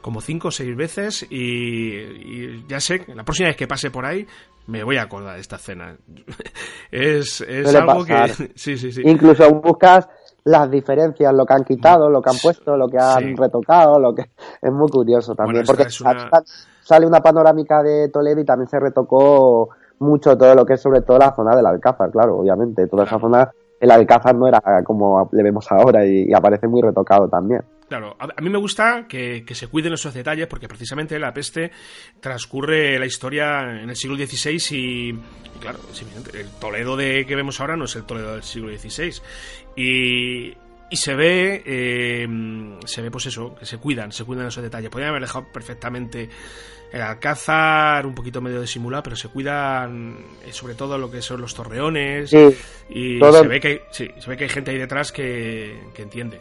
[SPEAKER 1] como cinco o seis veces y, y ya sé que la próxima vez que pase por ahí me voy a acordar de esta escena. <laughs> es es algo
[SPEAKER 2] pasar.
[SPEAKER 1] que... <laughs> Sí, sí, sí.
[SPEAKER 2] Incluso buscas las diferencias, lo que han quitado, lo que han puesto, lo que han
[SPEAKER 1] Sí.
[SPEAKER 2] retocado, lo que <laughs> es muy curioso también,
[SPEAKER 1] Bueno,
[SPEAKER 2] porque
[SPEAKER 1] una-
[SPEAKER 2] sale una panorámica de Toledo y también se retocó mucho todo lo que es sobre todo la zona del Alcázar, claro, obviamente, toda esa zona el Alcázar no era como le vemos ahora y, y aparece muy retocado también.
[SPEAKER 1] Claro, a, mí me gusta que, que se cuiden esos detalles porque precisamente la peste transcurre la historia en el siglo XVI y, y claro, el Toledo de que vemos ahora no es el Toledo del siglo XVI. Y, y se ve, eh, se ve pues eso, que se cuidan, se cuidan esos detalles. Podrían haber dejado perfectamente el Alcázar un poquito medio disimulado, pero se cuidan eh, sobre todo lo que son los torreones
[SPEAKER 2] Sí,
[SPEAKER 1] y
[SPEAKER 2] todo-
[SPEAKER 1] se ve que hay, sí, se ve que hay gente ahí detrás que, que entiende.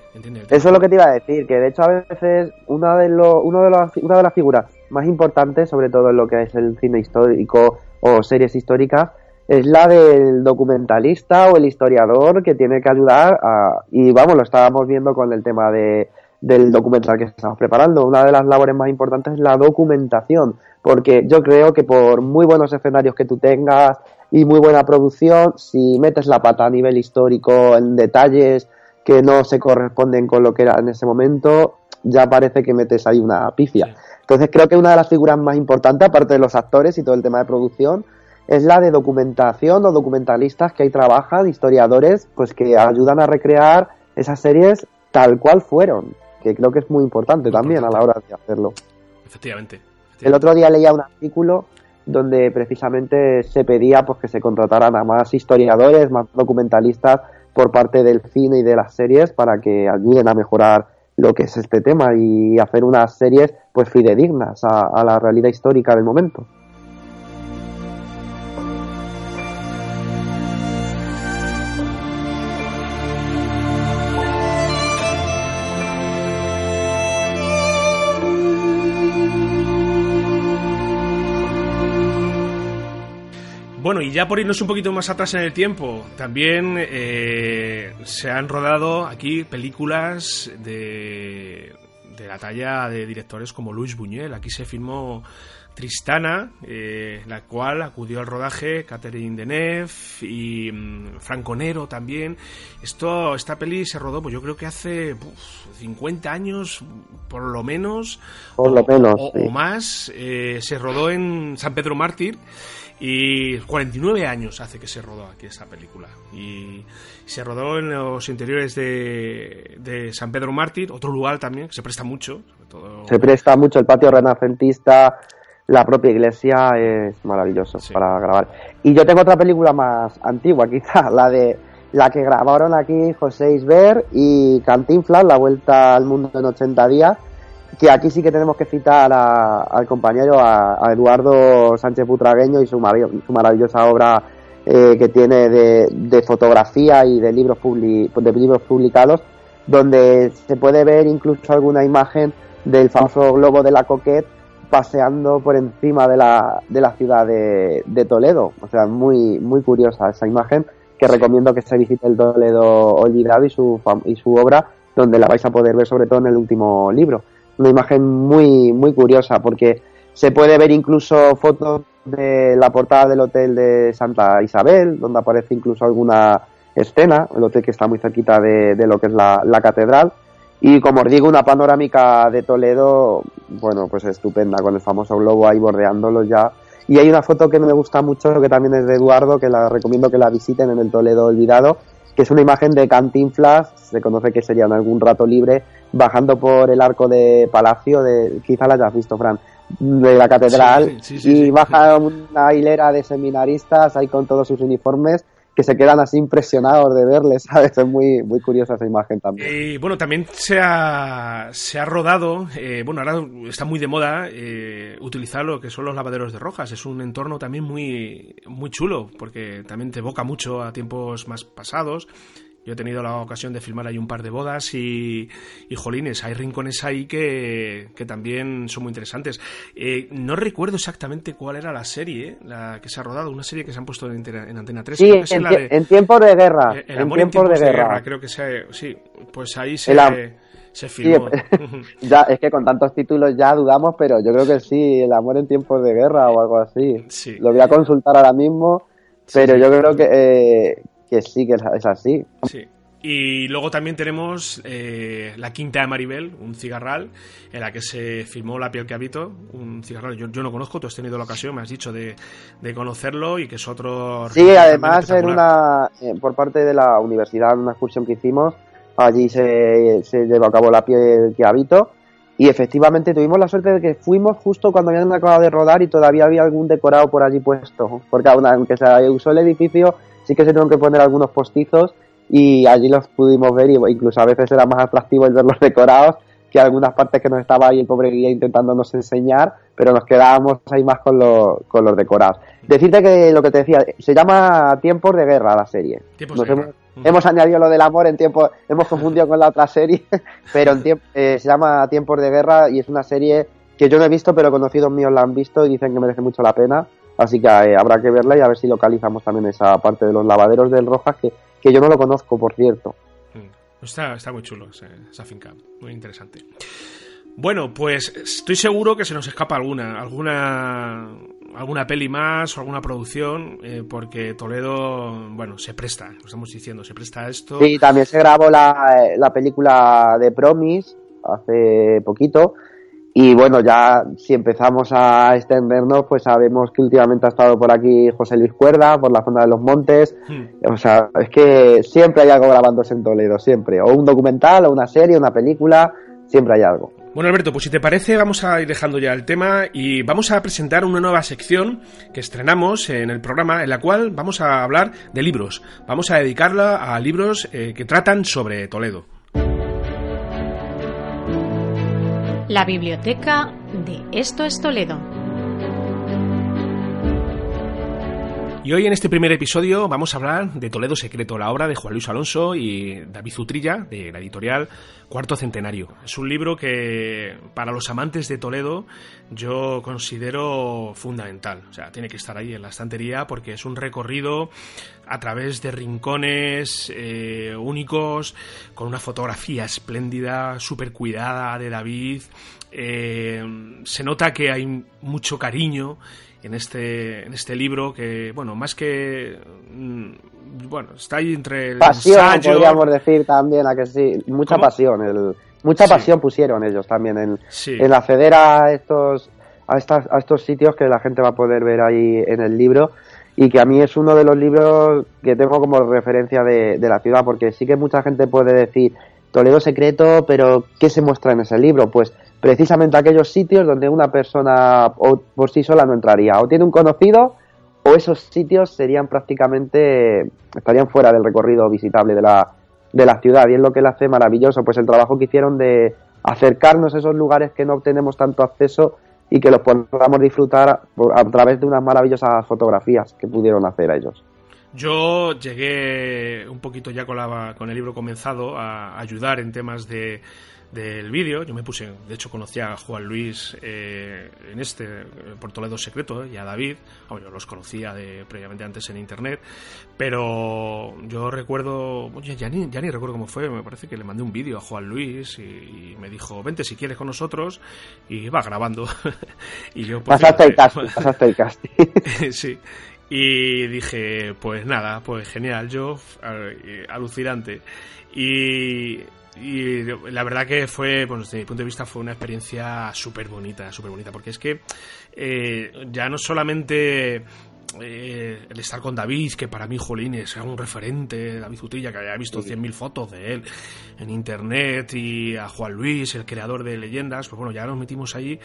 [SPEAKER 2] Eso es lo que te iba a decir, que de hecho a veces una de, lo- uno de los- una de las figuras más importantes, sobre todo en lo que es el cine histórico o series históricas, es la del documentalista o el historiador que tiene que ayudar a... Y vamos, lo estábamos viendo con el tema de, del documental que estamos preparando. Una de las labores más importantes es la documentación, porque yo creo que por muy buenos escenarios que tú tengas y muy buena producción, si metes la pata a nivel histórico en detalles que no se corresponden con lo que era en ese momento, ya parece que metes ahí una pifia. Entonces creo que una de las figuras más importantes, aparte de los actores y todo el tema de producción, es la de documentación o documentalistas que ahí trabajan, historiadores, pues que ayudan a recrear esas series tal cual fueron, que creo que es muy importante también a la hora de hacerlo.
[SPEAKER 1] Efectivamente.
[SPEAKER 2] El otro día leía un artículo donde precisamente se pedía pues que se contrataran a más historiadores, más documentalistas por parte del cine y de las series para que ayuden a mejorar lo que es este tema y hacer unas series pues fidedignas a, a la realidad histórica del momento.
[SPEAKER 1] Bueno, y ya por irnos un poquito más atrás en el tiempo, también eh, se han rodado aquí películas de, de la talla de directores como Luis Buñuel. Aquí se filmó Tristana, eh, la cual acudió al rodaje Catherine Deneuve y mm, Franco Nero también. Esto, esta peli se rodó, pues yo creo que hace uf, 50 años, por lo menos,
[SPEAKER 2] Por lo
[SPEAKER 1] o-
[SPEAKER 2] menos,
[SPEAKER 1] o-
[SPEAKER 2] sí.
[SPEAKER 1] o más. Eh, se rodó en San Pedro Mártir y 49 años hace que se rodó aquí esta película. Y se rodó en los interiores de, de San Pedro Mártir, otro lugar también que se presta mucho. Sobre todo,
[SPEAKER 2] Se presta mucho el patio renacentista, la propia iglesia es maravilloso
[SPEAKER 1] Sí.
[SPEAKER 2] para grabar. Y yo tengo otra película más antigua, <laughs> quizá, la de la que grabaron aquí José Isber y Cantinflas, La Vuelta al Mundo en 80 días, que aquí sí que tenemos que citar a- al compañero, a, a Eduardo Sánchez Butragueño y su, marav- su maravillosa obra eh, que tiene de, de fotografía y de libros, publi- de libros publicados, donde se puede ver incluso alguna imagen del famoso globo de la Coquette paseando por encima de la, de la ciudad de, de Toledo. O sea, muy, muy curiosa esa imagen que recomiendo que se visite el Toledo Olvidado y su, y su obra, donde la vais a poder ver sobre todo en el último libro. Una imagen muy, muy curiosa porque se puede ver incluso fotos de la portada del hotel de Santa Isabel, donde aparece incluso alguna escena, el hotel que está muy cerquita de, de lo que es la, la catedral. Y como os digo, una panorámica de Toledo, bueno, pues estupenda, con el famoso globo ahí bordeándolo ya. Y hay una foto que me gusta mucho, que también es de Eduardo, que la recomiendo que la visiten en el Toledo Olvidado, que es una imagen de Cantinflas, se conoce que sería en algún rato libre, bajando por el arco de Palacio, de, quizá la hayas visto, Fran, de la catedral,
[SPEAKER 1] Sí, sí, sí,
[SPEAKER 2] y baja una hilera de seminaristas ahí con todos sus uniformes, que se quedan así impresionados de verle, <laughs> ¿sabes? Es muy, muy curiosa esa imagen también.
[SPEAKER 1] Y bueno, también se ha, se ha rodado, eh, bueno, ahora está muy de moda eh, utilizar lo que son los lavaderos de rojas. Es un entorno también muy, muy chulo, porque también te evoca mucho a tiempos más pasados. Yo he tenido la ocasión de filmar ahí un par de bodas y, y jolines, hay rincones ahí que, que también son muy interesantes. Eh, no recuerdo exactamente cuál era la serie, la que se ha rodado, una serie que se han puesto en, Antena- en Antena 3.
[SPEAKER 2] Sí,
[SPEAKER 1] es
[SPEAKER 2] en,
[SPEAKER 1] la
[SPEAKER 2] tie-
[SPEAKER 1] de-
[SPEAKER 2] en tiempos de guerra.
[SPEAKER 1] eh, El
[SPEAKER 2] en
[SPEAKER 1] amor en
[SPEAKER 2] tiempos de guerra.
[SPEAKER 1] creo que se, sí, pues ahí se, se
[SPEAKER 2] Sí,
[SPEAKER 1] filmó. <laughs>
[SPEAKER 2] ya, es que con tantos títulos ya dudamos, pero yo creo que sí, el amor en tiempos de guerra o algo así.
[SPEAKER 1] Sí.
[SPEAKER 2] Lo voy a consultar ahora mismo, pero
[SPEAKER 1] sí.
[SPEAKER 2] yo creo que, eh, que sí, que es, así.
[SPEAKER 1] Sí. Y luego también tenemos eh, La Quinta de Maribel, un cigarral, en la que se filmó La piel que habito, un cigarral. Yo, yo no conozco, tú has tenido la ocasión, me has dicho, de, de conocerlo y que es otro.
[SPEAKER 2] Sí, además en una, eh, por parte de la universidad, en una excursión que hicimos, allí se, se llevó a cabo la piel que habito y efectivamente tuvimos la suerte de que fuimos justo cuando habían acabado de rodar y todavía había algún decorado por allí puesto, porque aun- aunque se usó el edificio, sí que se tuvieron que poner algunos postizos y allí los pudimos ver y incluso a veces era más atractivo el ver los <laughs> decorados que algunas partes que nos estaba ahí el pobre guía intentándonos enseñar, pero nos quedábamos ahí más con, los con los decorados. Decirte que lo que te decía, se llama Tiempos de Guerra la serie.
[SPEAKER 1] Tiempos
[SPEAKER 2] hemos, añadido lo del amor en tiempo, hemos confundido con la otra serie, <laughs> pero en eh, se llama Tiempos de Guerra y es una serie que yo no he visto, pero conocidos míos la han visto y dicen que merece mucho la pena. Así que eh, habrá que verla y a ver si localizamos también esa parte de los lavaderos del Rojas, que, que yo no lo conozco, por cierto.
[SPEAKER 1] Mm. Está, está muy chulo esa finca, muy interesante. Bueno, pues estoy seguro que se nos escapa alguna, alguna, alguna peli más o alguna producción, eh, porque Toledo, bueno, se presta, lo estamos diciendo, se presta a esto.
[SPEAKER 2] Sí, también se grabó la, eh, la película de Promise hace poquito. Y bueno, ya si empezamos a extendernos, pues sabemos que últimamente ha estado por aquí José Luis Cuerda, por la zona de los montes.
[SPEAKER 1] Hmm.
[SPEAKER 2] O sea, es que siempre hay algo grabándose en Toledo, siempre. O un documental, o una serie, una película, siempre hay algo.
[SPEAKER 1] Bueno, Alberto, pues si te parece, vamos a ir dejando ya el tema y vamos a presentar una nueva sección que estrenamos en el programa, en la cual vamos a hablar de libros. Vamos a dedicarla a libros eh, que tratan sobre Toledo.
[SPEAKER 3] La biblioteca de Esto es Toledo.
[SPEAKER 1] Y hoy en este primer episodio vamos a hablar de Toledo Secreto, la obra de Juan Luis Alonso y David Zutrilla, de la editorial Cuarto Centenario. Es un libro que para los amantes de Toledo yo considero fundamental. O sea, tiene que estar ahí en la estantería porque es un recorrido a través de rincones eh, únicos, con una fotografía espléndida, súper cuidada de David. Eh, se nota que hay mucho cariño en este, en este libro que, bueno, más que... mm, Bueno, está ahí entre el
[SPEAKER 2] Pasión,
[SPEAKER 1] ensayo...
[SPEAKER 2] podríamos decir también, a que sí. Mucha
[SPEAKER 1] ¿Cómo?
[SPEAKER 2] pasión. El, mucha
[SPEAKER 1] Sí.
[SPEAKER 2] pasión pusieron ellos también en,
[SPEAKER 1] Sí.
[SPEAKER 2] en acceder a estos, a, estas, a estos sitios que la gente va a poder ver ahí en el libro. Y que a mí es uno de los libros que tengo como referencia de, de la ciudad, porque sí que mucha gente puede decir Toledo secreto, pero ¿qué se muestra en ese libro? Pues precisamente aquellos sitios donde una persona por sí sola no entraría. O tiene un conocido, o esos sitios serían prácticamente, estarían fuera del recorrido visitable de la, de la ciudad. Y es lo que le hace maravilloso, pues el trabajo que hicieron de acercarnos a esos lugares que no obtenemos tanto acceso y que los podamos disfrutar a través de unas maravillosas fotografías que pudieron hacer a ellos.
[SPEAKER 1] Yo llegué un poquito ya con, la, con el libro comenzado a ayudar en temas de, del vídeo. Yo me puse, de hecho conocí a Juan Luis eh, en este, eh, por Toledo Secreto, eh, y a David. Bueno, yo los conocía de, previamente antes en internet, pero yo recuerdo, oye, ya ni, ya ni recuerdo cómo fue, me parece que le mandé un vídeo a Juan Luis y, y me dijo, vente si quieres con nosotros, y va grabando. <laughs> y yo, pues,
[SPEAKER 2] Pasaste el
[SPEAKER 1] fíjate,
[SPEAKER 2] casting, <laughs> pasaste el casting. <laughs>
[SPEAKER 1] sí. Y dije, pues nada, pues genial, yo eh, alucinante. Y, y la verdad que fue, bueno, desde mi punto de vista, fue una experiencia súper bonita, súper bonita, porque es que eh, ya no solamente eh, el estar con David, que para mí, Jolín, es un referente, David Utilla, que haya visto 100.000 fotos de él en internet, y a Juan Luis, el creador de leyendas, pues bueno, ya nos metimos ahí,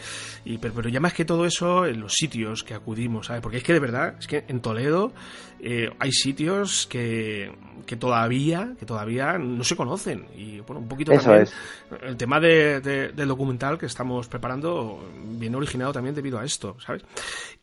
[SPEAKER 1] y, pero, pero ya más que todo eso, en los sitios que acudimos, ¿sabes? Porque es que de verdad, es que en Toledo eh, hay sitios que, que todavía, que todavía no se conocen, y bueno, un poquito
[SPEAKER 2] Eso
[SPEAKER 1] también
[SPEAKER 2] es.
[SPEAKER 1] el tema de- de- del documental que estamos preparando viene originado también debido a esto, ¿sabes?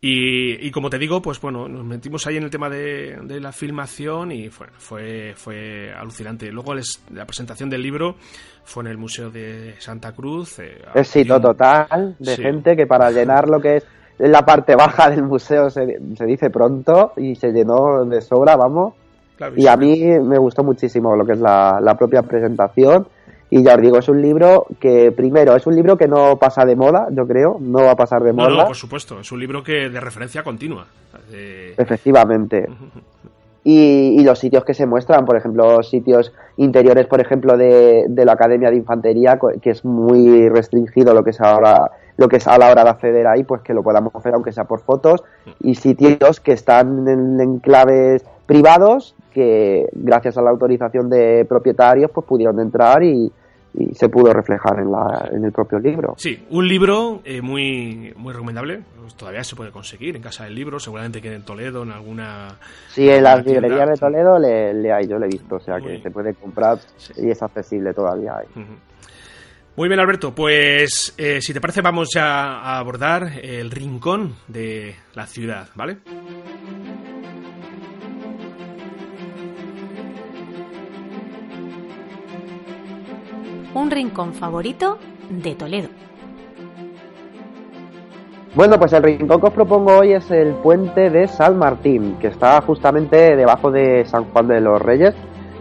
[SPEAKER 1] Y, y como te digo, pues bueno, nos metimos ahí en el tema de, de la filmación y fue, fue, fue alucinante. Luego les- la presentación del libro fue en el Museo de Santa Cruz. eh,
[SPEAKER 2] Éxito
[SPEAKER 1] un-
[SPEAKER 2] total de
[SPEAKER 1] Sí.
[SPEAKER 2] gente que para llenar lo que es la parte baja del museo se, se dice pronto y se llenó de sobra, vamos.
[SPEAKER 1] claro,
[SPEAKER 2] Y a mí me gustó muchísimo lo que es la, la propia presentación. Y ya os digo, es un libro que, primero, es un libro que no pasa de moda, yo creo, no va a pasar de
[SPEAKER 1] No,
[SPEAKER 2] moda.
[SPEAKER 1] no, por supuesto, es un libro que de referencia continua. Eh,
[SPEAKER 2] Efectivamente. Y, y los sitios que se muestran, por ejemplo, sitios interiores, por ejemplo, de, de la Academia de Infantería, que es muy restringido lo que es ahora lo que es a la hora de acceder ahí, pues que lo podamos hacer aunque sea por fotos, y sitios que están en enclaves privados, que gracias a la autorización de propietarios, pues pudieron entrar y, y se pudo reflejar en, la, en el propio libro.
[SPEAKER 1] Sí, un libro eh, muy, muy recomendable. Pues todavía se puede conseguir en Casa del Libro, seguramente quede en Toledo, en alguna.
[SPEAKER 2] Sí, en las librerías de Toledo le, le hay, yo le he visto, o sea que se puede comprar
[SPEAKER 1] Sí.
[SPEAKER 2] y es accesible todavía. ahí.
[SPEAKER 1] Ujú. Muy bien, Alberto. Pues eh, si te parece, vamos ya a abordar el rincón de la ciudad, ¿vale?
[SPEAKER 3] Un rincón favorito de Toledo.
[SPEAKER 2] Bueno, pues el rincón que os propongo hoy es el puente de San Martín, que está justamente debajo de San Juan de los Reyes.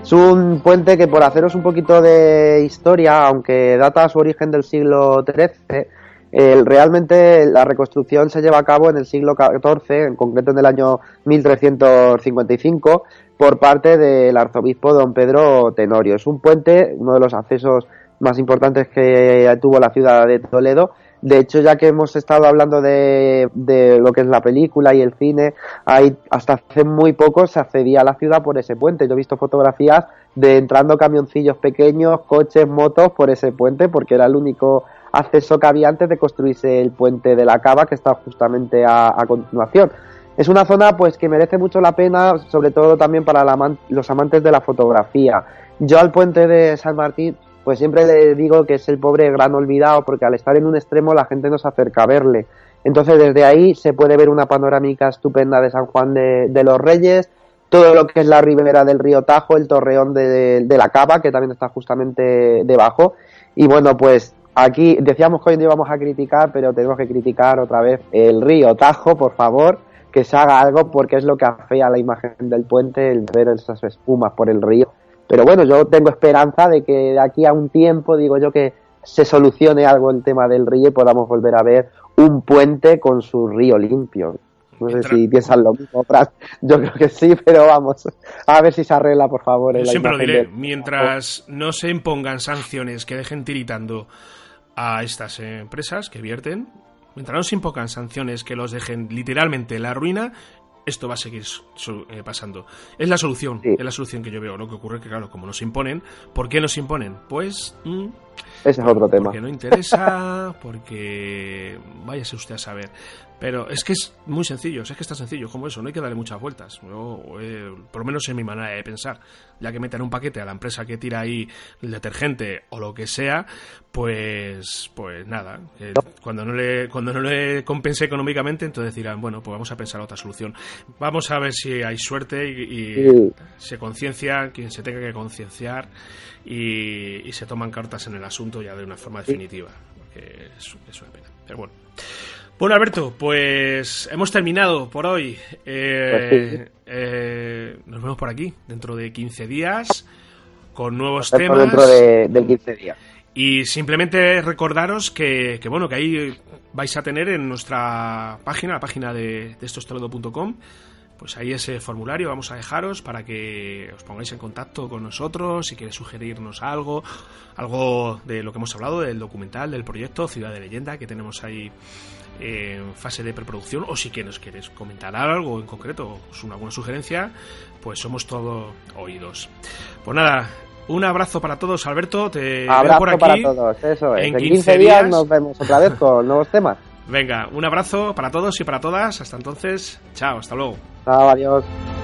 [SPEAKER 2] Es un puente que por haceros un poquito de historia, aunque data su origen del siglo XIII, realmente la reconstrucción se lleva a cabo en el siglo XIV, en concreto en el año 1355, por parte del arzobispo don Pedro Tenorio. Es un puente, uno de los accesos más importantes que tuvo la ciudad de Toledo. De hecho, ya que hemos estado hablando de, de lo que es la película y el cine, hay, hasta hace muy poco se accedía a la ciudad por ese puente. Yo he visto fotografías de entrando camioncillos pequeños, coches, motos por ese puente, porque era el único acceso que había antes de construirse el puente de la Cava, que está justamente a, continuación. Es una zona pues que merece mucho la pena, sobre todo también para los amantes de la fotografía. Yo al puente de San Martín pues siempre le digo que es el pobre gran olvidado porque al estar en un extremo la gente no se acerca a verle. Entonces desde ahí se puede ver una panorámica estupenda de San Juan de, los Reyes, todo lo que es la ribera del río Tajo, el torreón de, la Cava, que también está justamente debajo. Y bueno, pues aquí decíamos que hoy íbamos a criticar, pero tenemos que criticar otra vez el río Tajo, por favor, que se haga algo porque es lo que afea la imagen del puente, el ver esas espumas por el río. Pero bueno, yo tengo esperanza de que de aquí a un tiempo, digo yo, que se solucione algo el tema del río y podamos volver a ver un puente con su río limpio. No sé si piensan lo mismo, Fran. Yo creo que sí, pero vamos, a ver si se arregla, por favor.
[SPEAKER 1] Yo siempre lo diré, mientras no se impongan sanciones que dejen tiritando a estas empresas que vierten, mientras no se impongan sanciones que los dejen literalmente en la ruina, esto va a seguir eh, pasando. Es la solución,
[SPEAKER 2] Sí.
[SPEAKER 1] es la solución que yo veo. Lo que ocurre que, claro, como nos imponen, ¿por qué nos imponen? Pues mm,
[SPEAKER 2] Ese es otro tema.
[SPEAKER 1] porque no interesa, <laughs> porque váyase usted a saber. Pero es que es muy sencillo, es que es tan sencillo como eso, no hay que darle muchas vueltas. Yo, eh, por lo menos en mi manera de pensar, ya que meten un paquete a la empresa que tira ahí el detergente o lo que sea, pues pues nada, eh, cuando no le cuando no le compense económicamente, entonces dirán, bueno, pues vamos a pensar otra solución. Vamos a ver si hay suerte y, y
[SPEAKER 2] Sí.
[SPEAKER 1] se conciencia quien se tenga que concienciar y, y se toman cartas en el asunto ya de una forma definitiva, porque es, es una pena. Pero bueno. Bueno, Alberto, pues hemos terminado por hoy. Eh,
[SPEAKER 2] Pues
[SPEAKER 1] eh, nos vemos por aquí dentro de 15 días con nuevos temas.
[SPEAKER 2] dentro de, del 15 días.
[SPEAKER 1] Y simplemente recordaros que, que, bueno, que ahí vais a tener en nuestra página, la página de, de estostoledo.com, pues ahí ese formulario vamos a dejaros para que os pongáis en contacto con nosotros si queréis sugerirnos algo, algo de lo que hemos hablado, del documental, del proyecto Ciudad de Leyenda que tenemos ahí en fase de preproducción o si que nos quieres comentar algo en concreto, pues alguna sugerencia, pues somos todo oídos. Pues nada, un abrazo para todos, Alberto. Te veo
[SPEAKER 2] Abrazo
[SPEAKER 1] por aquí.
[SPEAKER 2] para todos, eso es.
[SPEAKER 1] en
[SPEAKER 2] En
[SPEAKER 1] 15
[SPEAKER 2] 15 días
[SPEAKER 1] días.
[SPEAKER 2] nos vemos otra vez con nuevos temas. <laughs>
[SPEAKER 1] Venga, un abrazo para todos y para todas. Hasta entonces, chao, hasta luego.
[SPEAKER 2] Chao, adiós.